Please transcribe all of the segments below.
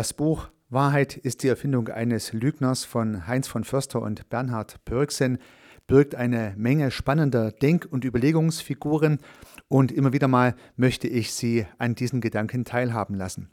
Das Buch Wahrheit ist die Erfindung eines Lügners von Heinz von Förster und Bernhard Pörksen birgt eine Menge spannender Denk- und Überlegungsfiguren und immer wieder mal möchte ich Sie an diesen Gedanken teilhaben lassen.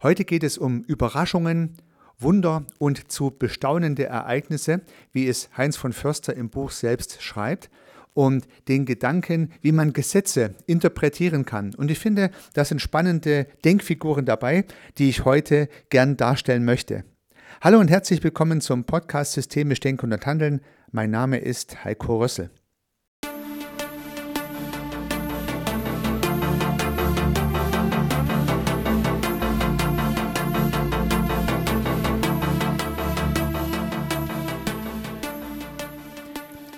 Heute geht es um Überraschungen, Wunder und zu bestaunende Ereignisse, wie es Heinz von Förster im Buch selbst schreibt und den Gedanken, wie man Gesetze interpretieren kann. Und ich finde, da sind spannende Denkfiguren dabei, die ich heute gern darstellen möchte. Hallo und herzlich willkommen zum Podcast Systemisch Denken und Handeln. Mein Name ist Heiko Rössel.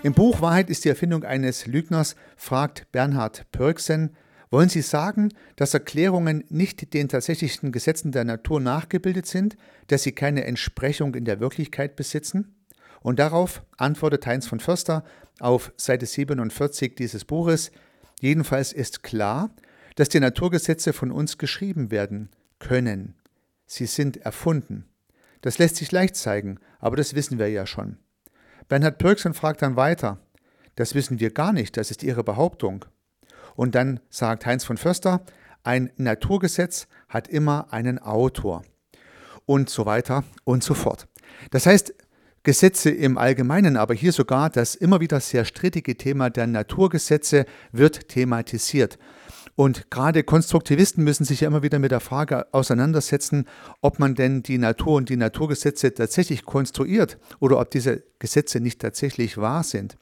Im Buch Wahrheit ist die Erfindung eines Lügners fragt Bernhard Pörksen, wollen Sie sagen, dass Erklärungen nicht den tatsächlichen Gesetzen der Natur nachgebildet sind, dass sie keine Entsprechung in der Wirklichkeit besitzen? Und darauf antwortet Heinz von Förster auf Seite 47 dieses Buches, jedenfalls ist klar, dass die Naturgesetze von uns geschrieben werden können. Sie sind erfunden. Das lässt sich leicht zeigen, aber das wissen wir ja schon. Bernhard Pörksen fragt dann weiter. Das wissen wir gar nicht, das ist Ihre Behauptung. Und dann sagt Heinz von Förster, ein Naturgesetz hat immer einen Autor. Und so weiter und so fort. Das heißt, Gesetze im Allgemeinen, aber hier sogar das immer wieder sehr strittige Thema der Naturgesetze wird thematisiert. Und gerade Konstruktivisten müssen sich ja immer wieder mit der Frage auseinandersetzen, ob man denn die Natur und die Naturgesetze tatsächlich konstruiert oder ob diese Gesetze nicht tatsächlich wahr sind.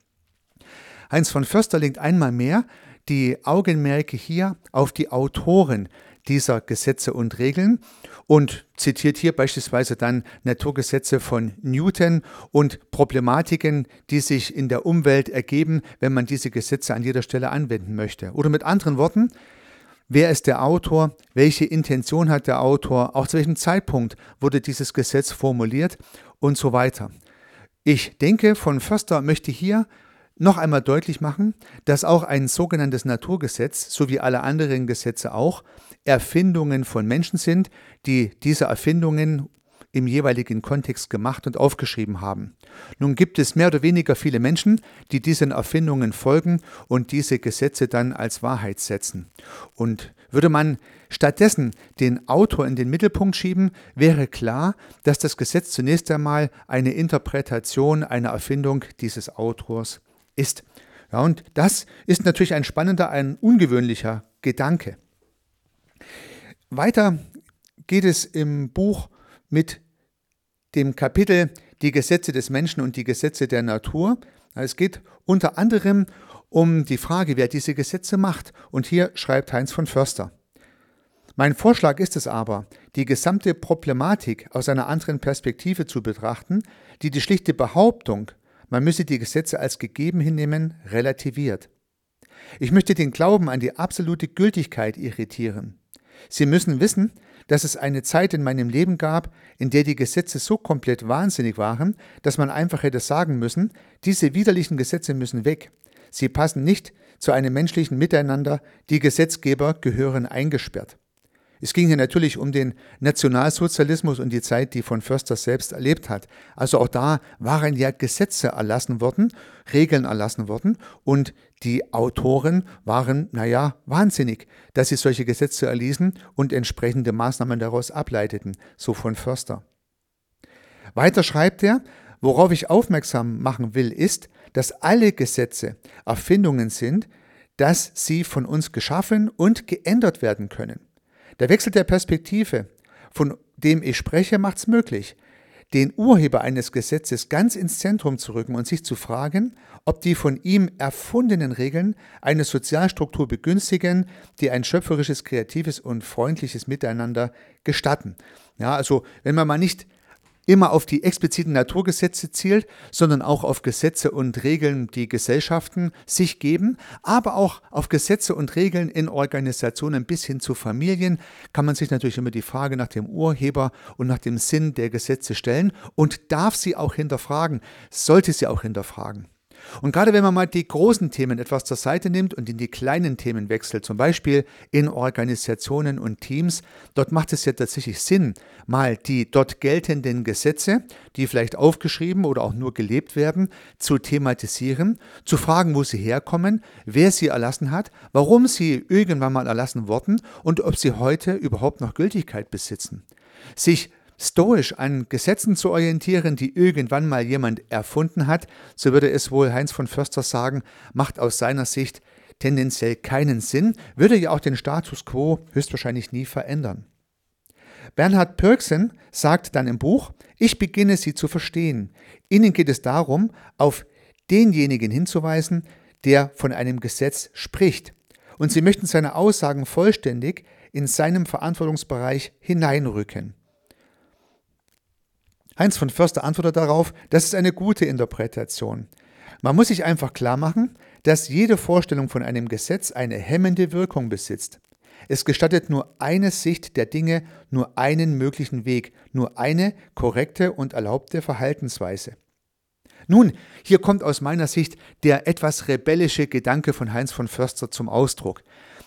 Heinz von Förster legt einmal mehr die Augenmerke hier auf die Autoren dieser Gesetze und Regeln und zitiert hier beispielsweise dann Naturgesetze von Newton und Problematiken, die sich in der Umwelt ergeben, wenn man diese Gesetze an jeder Stelle anwenden möchte. Oder mit anderen Worten, wer ist der Autor, welche Intention hat der Autor, auch zu welchem Zeitpunkt wurde dieses Gesetz formuliert und so weiter. Ich denke, von Förster möchte hier noch einmal deutlich machen, dass auch ein sogenanntes Naturgesetz, so wie alle anderen Gesetze auch, Erfindungen von Menschen sind, die diese Erfindungen im jeweiligen Kontext gemacht und aufgeschrieben haben. Nun gibt es mehr oder weniger viele Menschen, die diesen Erfindungen folgen und diese Gesetze dann als Wahrheit setzen. Und würde man stattdessen den Autor in den Mittelpunkt schieben, wäre klar, dass das Gesetz zunächst einmal eine Interpretation einer Erfindung dieses Autors ist. Ja, und das ist natürlich ein spannender, ein ungewöhnlicher Gedanke. Weiter geht es im Buch mit dem Kapitel Die Gesetze des Menschen und die Gesetze der Natur. Es geht unter anderem um die Frage, wer diese Gesetze macht. Und hier schreibt Heinz von Förster. Mein Vorschlag ist es aber, die gesamte Problematik aus einer anderen Perspektive zu betrachten, die die schlichte Behauptung, man müsse die Gesetze als gegeben hinnehmen, relativiert. Ich möchte den Glauben an die absolute Gültigkeit irritieren. Sie müssen wissen, dass es eine Zeit in meinem Leben gab, in der die Gesetze so komplett wahnsinnig waren, dass man einfach hätte sagen müssen, diese widerlichen Gesetze müssen weg. Sie passen nicht zu einem menschlichen Miteinander, die Gesetzgeber gehören eingesperrt. Es ging hier natürlich um den Nationalsozialismus und die Zeit, die von Förster selbst erlebt hat. Also auch da waren ja Gesetze erlassen worden, Regeln erlassen worden und die Autoren waren, naja, wahnsinnig, dass sie solche Gesetze erließen und entsprechende Maßnahmen daraus ableiteten, so von Förster. Weiter schreibt er, worauf ich aufmerksam machen will, ist, dass alle Gesetze Erfindungen sind, dass sie von uns geschaffen und geändert werden können. Der Wechsel der Perspektive, von dem ich spreche, macht es möglich, den Urheber eines Gesetzes ganz ins Zentrum zu rücken und sich zu fragen, ob die von ihm erfundenen Regeln eine Sozialstruktur begünstigen, die ein schöpferisches, kreatives und freundliches Miteinander gestatten. Ja, also wenn man mal nicht immer auf die expliziten Naturgesetze zielt, sondern auch auf Gesetze und Regeln, die Gesellschaften sich geben, aber auch auf Gesetze und Regeln in Organisationen bis hin zu Familien, kann man sich natürlich immer die Frage nach dem Urheber und nach dem Sinn der Gesetze stellen und darf sie auch hinterfragen, sollte sie auch hinterfragen. Und gerade wenn man mal die großen Themen etwas zur Seite nimmt und in die kleinen Themen wechselt, zum Beispiel in Organisationen und Teams, dort macht es ja tatsächlich Sinn, mal die dort geltenden Gesetze, die vielleicht aufgeschrieben oder auch nur gelebt werden, zu thematisieren, zu fragen, wo sie herkommen, wer sie erlassen hat, warum sie irgendwann mal erlassen wurden und ob sie heute überhaupt noch Gültigkeit besitzen. Sich stoisch an Gesetzen zu orientieren, die irgendwann mal jemand erfunden hat, so würde es wohl Heinz von Förster sagen, macht aus seiner Sicht tendenziell keinen Sinn, würde ja auch den Status quo höchstwahrscheinlich nie verändern. Bernhard Pürksen sagt dann im Buch, ich beginne sie zu verstehen. Ihnen geht es darum, auf denjenigen hinzuweisen, der von einem Gesetz spricht. Und sie möchten seine Aussagen vollständig in seinem Verantwortungsbereich hineinrücken. Heinz von Förster antwortet darauf, das ist eine gute Interpretation. Man muss sich einfach klar machen, dass jede Vorstellung von einem Gesetz eine hemmende Wirkung besitzt. Es gestattet nur eine Sicht der Dinge, nur einen möglichen Weg, nur eine korrekte und erlaubte Verhaltensweise. Nun, hier kommt aus meiner Sicht der etwas rebellische Gedanke von Heinz von Förster zum Ausdruck.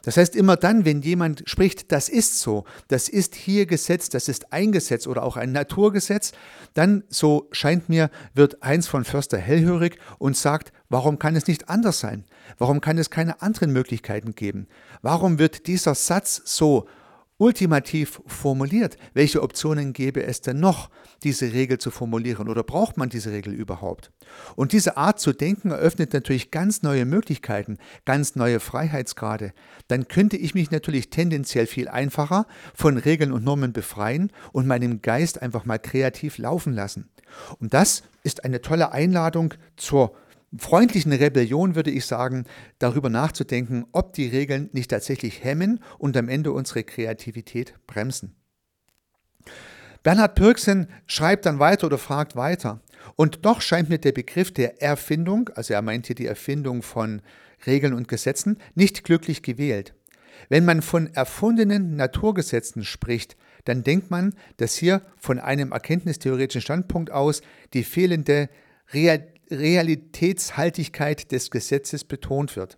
Das heißt, immer dann, wenn jemand spricht, das ist so, das ist hier Gesetz, das ist ein Gesetz oder auch ein Naturgesetz, dann, so scheint mir, wird Heinz von Förster hellhörig und sagt, warum kann es nicht anders sein? Warum kann es keine anderen Möglichkeiten geben? Warum wird dieser Satz so ultimativ formuliert. Welche Optionen gäbe es denn noch, diese Regel zu formulieren oder braucht man diese Regel überhaupt? Und diese Art zu denken eröffnet natürlich ganz neue Möglichkeiten, ganz neue Freiheitsgrade. Dann könnte ich mich natürlich tendenziell viel einfacher von Regeln und Normen befreien und meinem Geist einfach mal kreativ laufen lassen. Und das ist eine tolle Einladung zur freundlichen Rebellion würde ich sagen, darüber nachzudenken, ob die Regeln nicht tatsächlich hemmen und am Ende unsere Kreativität bremsen. Bernhard Pürksen schreibt dann weiter oder fragt weiter. Und doch scheint mir der Begriff der Erfindung, also er meint hier die Erfindung von Regeln und Gesetzen, nicht glücklich gewählt. Wenn man von erfundenen Naturgesetzen spricht, dann denkt man, dass hier von einem erkenntnistheoretischen Standpunkt aus die fehlende Realität Realitätshaltigkeit des Gesetzes betont wird.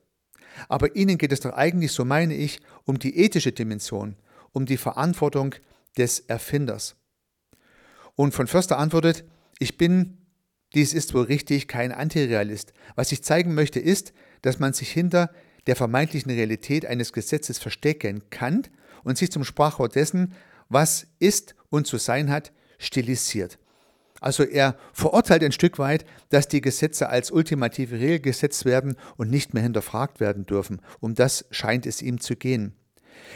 Aber ihnen geht es doch eigentlich, so meine ich, um die ethische Dimension, um die Verantwortung des Erfinders. Und von Förster antwortet, ich bin, dies ist wohl richtig, kein Antirealist. Was ich zeigen möchte, ist, dass man sich hinter der vermeintlichen Realität eines Gesetzes verstecken kann und sich zum Sprachwort dessen, was ist und zu sein hat, stilisiert. Also er verurteilt ein Stück weit, dass die Gesetze als ultimative Regel gesetzt werden und nicht mehr hinterfragt werden dürfen. Um das scheint es ihm zu gehen.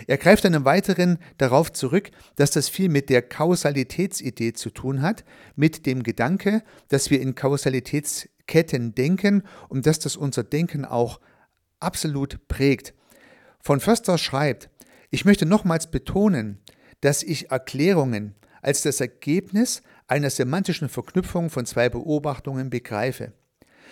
Er greift dann im Weiteren darauf zurück, dass das viel mit der Kausalitätsidee zu tun hat, mit dem Gedanke, dass wir in Kausalitätsketten denken und dass das unser Denken auch absolut prägt. Von Förster schreibt, ich möchte nochmals betonen, dass ich Erklärungen als das Ergebnis einer semantischen Verknüpfung von zwei Beobachtungen begreife.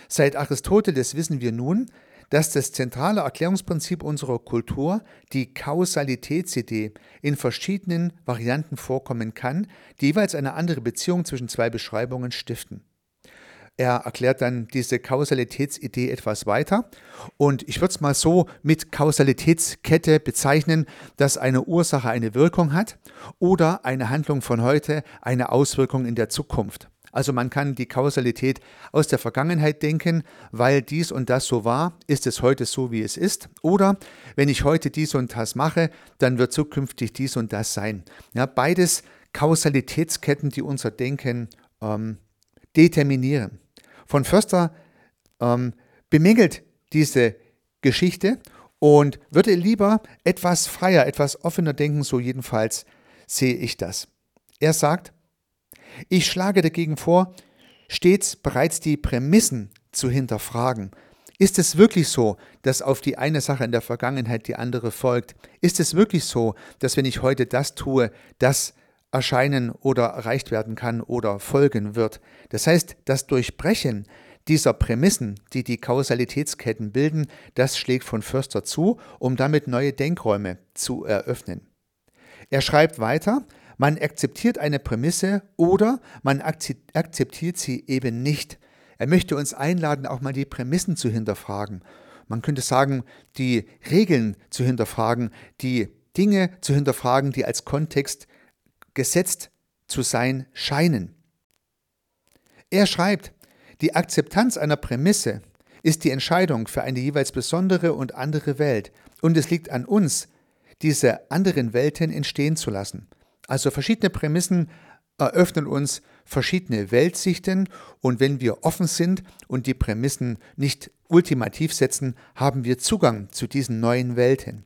Seit Aristoteles wissen wir nun, dass das zentrale Erklärungsprinzip unserer Kultur, die Kausalitätsidee, in verschiedenen Varianten vorkommen kann, die jeweils eine andere Beziehung zwischen zwei Beschreibungen stiften. Er erklärt dann diese Kausalitätsidee etwas weiter und ich würde es mal so mit Kausalitätskette bezeichnen, dass eine Ursache eine Wirkung hat oder eine Handlung von heute eine Auswirkung in der Zukunft. Also man kann die Kausalität aus der Vergangenheit denken, weil dies und das so war, ist es heute so, wie es ist. Oder wenn ich heute dies und das mache, dann wird zukünftig dies und das sein. Ja, beides Kausalitätsketten, die unser Denken ähm, determinieren. Von Förster ähm, bemängelt diese Geschichte und würde lieber etwas freier, etwas offener denken, so jedenfalls sehe ich das. Er sagt, ich schlage dagegen vor, stets bereits die Prämissen zu hinterfragen. Ist es wirklich so, dass auf die eine Sache in der Vergangenheit die andere folgt? Ist es wirklich so, dass wenn ich heute das tue, das erscheinen oder erreicht werden kann oder folgen wird. Das heißt, das Durchbrechen dieser Prämissen, die die Kausalitätsketten bilden, das schlägt von Förster zu, um damit neue Denkräume zu eröffnen. Er schreibt weiter, man akzeptiert eine Prämisse oder man akzeptiert sie eben nicht. Er möchte uns einladen, auch mal die Prämissen zu hinterfragen. Man könnte sagen, die Regeln zu hinterfragen, die Dinge zu hinterfragen, die als Kontext gesetzt zu sein scheinen. Er schreibt, die Akzeptanz einer Prämisse ist die Entscheidung für eine jeweils besondere und andere Welt, und es liegt an uns, diese anderen Welten entstehen zu lassen. Also verschiedene Prämissen eröffnen uns verschiedene Weltsichten und wenn wir offen sind und die Prämissen nicht ultimativ setzen, haben wir Zugang zu diesen neuen Welten.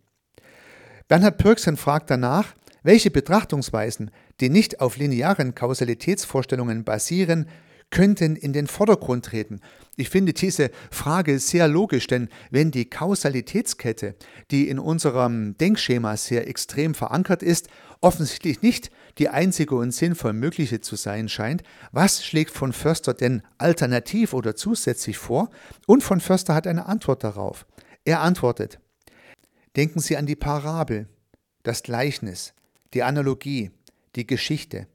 Bernhard Pürksen fragt danach, welche Betrachtungsweisen, die nicht auf linearen Kausalitätsvorstellungen basieren, könnten in den Vordergrund treten. Ich finde diese Frage sehr logisch, denn wenn die Kausalitätskette, die in unserem Denkschema sehr extrem verankert ist, offensichtlich nicht die einzige und sinnvoll mögliche zu sein scheint, was schlägt von Förster denn alternativ oder zusätzlich vor? Und von Förster hat eine Antwort darauf. Er antwortet, denken Sie an die Parabel, das Gleichnis, die Analogie, die Geschichte.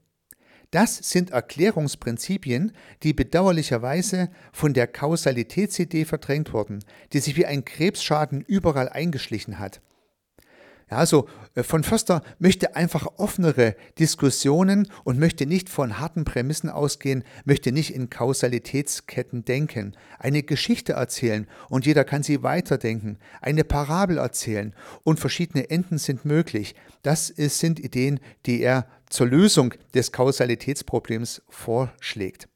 Das sind Erklärungsprinzipien, die bedauerlicherweise von der Kausalitätsidee verdrängt wurden, die sich wie ein Krebsschaden überall eingeschlichen hat. Ja, also äh, von Förster möchte einfach offenere Diskussionen und möchte nicht von harten Prämissen ausgehen, möchte nicht in Kausalitätsketten denken, eine Geschichte erzählen und jeder kann sie weiterdenken, eine Parabel erzählen und verschiedene Enden sind möglich. Das sind Ideen, die er zur Lösung des Kausalitätsproblems vorschlägt.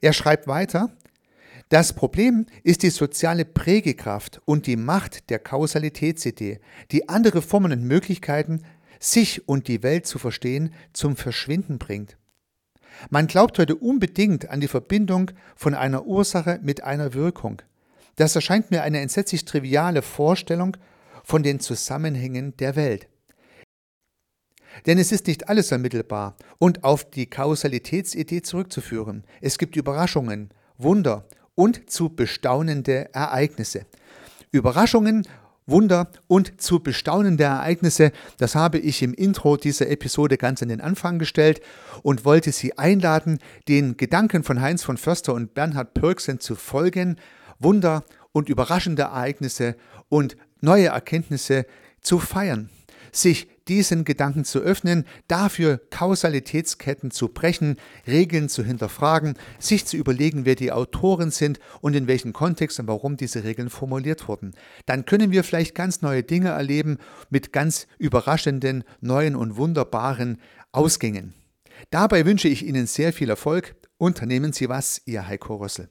Er schreibt weiter, das Problem ist die soziale Prägekraft und die Macht der Kausalitätsidee, die andere Formen und Möglichkeiten, sich und die Welt zu verstehen, zum Verschwinden bringt. Man glaubt heute unbedingt an die Verbindung von einer Ursache mit einer Wirkung. Das erscheint mir eine entsetzlich triviale Vorstellung von den Zusammenhängen der Welt. Denn es ist nicht alles ermittelbar und auf die Kausalitätsidee zurückzuführen. Es gibt Überraschungen, Wunder und zu bestaunende Ereignisse. Überraschungen, Wunder und zu bestaunende Ereignisse, das habe ich im Intro dieser Episode ganz an den Anfang gestellt und wollte Sie einladen, den Gedanken von Heinz von Förster und Bernhard Pörksen zu folgen, Wunder und überraschende Ereignisse und neue Erkenntnisse zu feiern sich diesen Gedanken zu öffnen, dafür Kausalitätsketten zu brechen, Regeln zu hinterfragen, sich zu überlegen, wer die Autoren sind und in welchem Kontext und warum diese Regeln formuliert wurden. Dann können wir vielleicht ganz neue Dinge erleben mit ganz überraschenden, neuen und wunderbaren Ausgängen. Dabei wünsche ich Ihnen sehr viel Erfolg. Unternehmen Sie was, Ihr Heiko Rössel.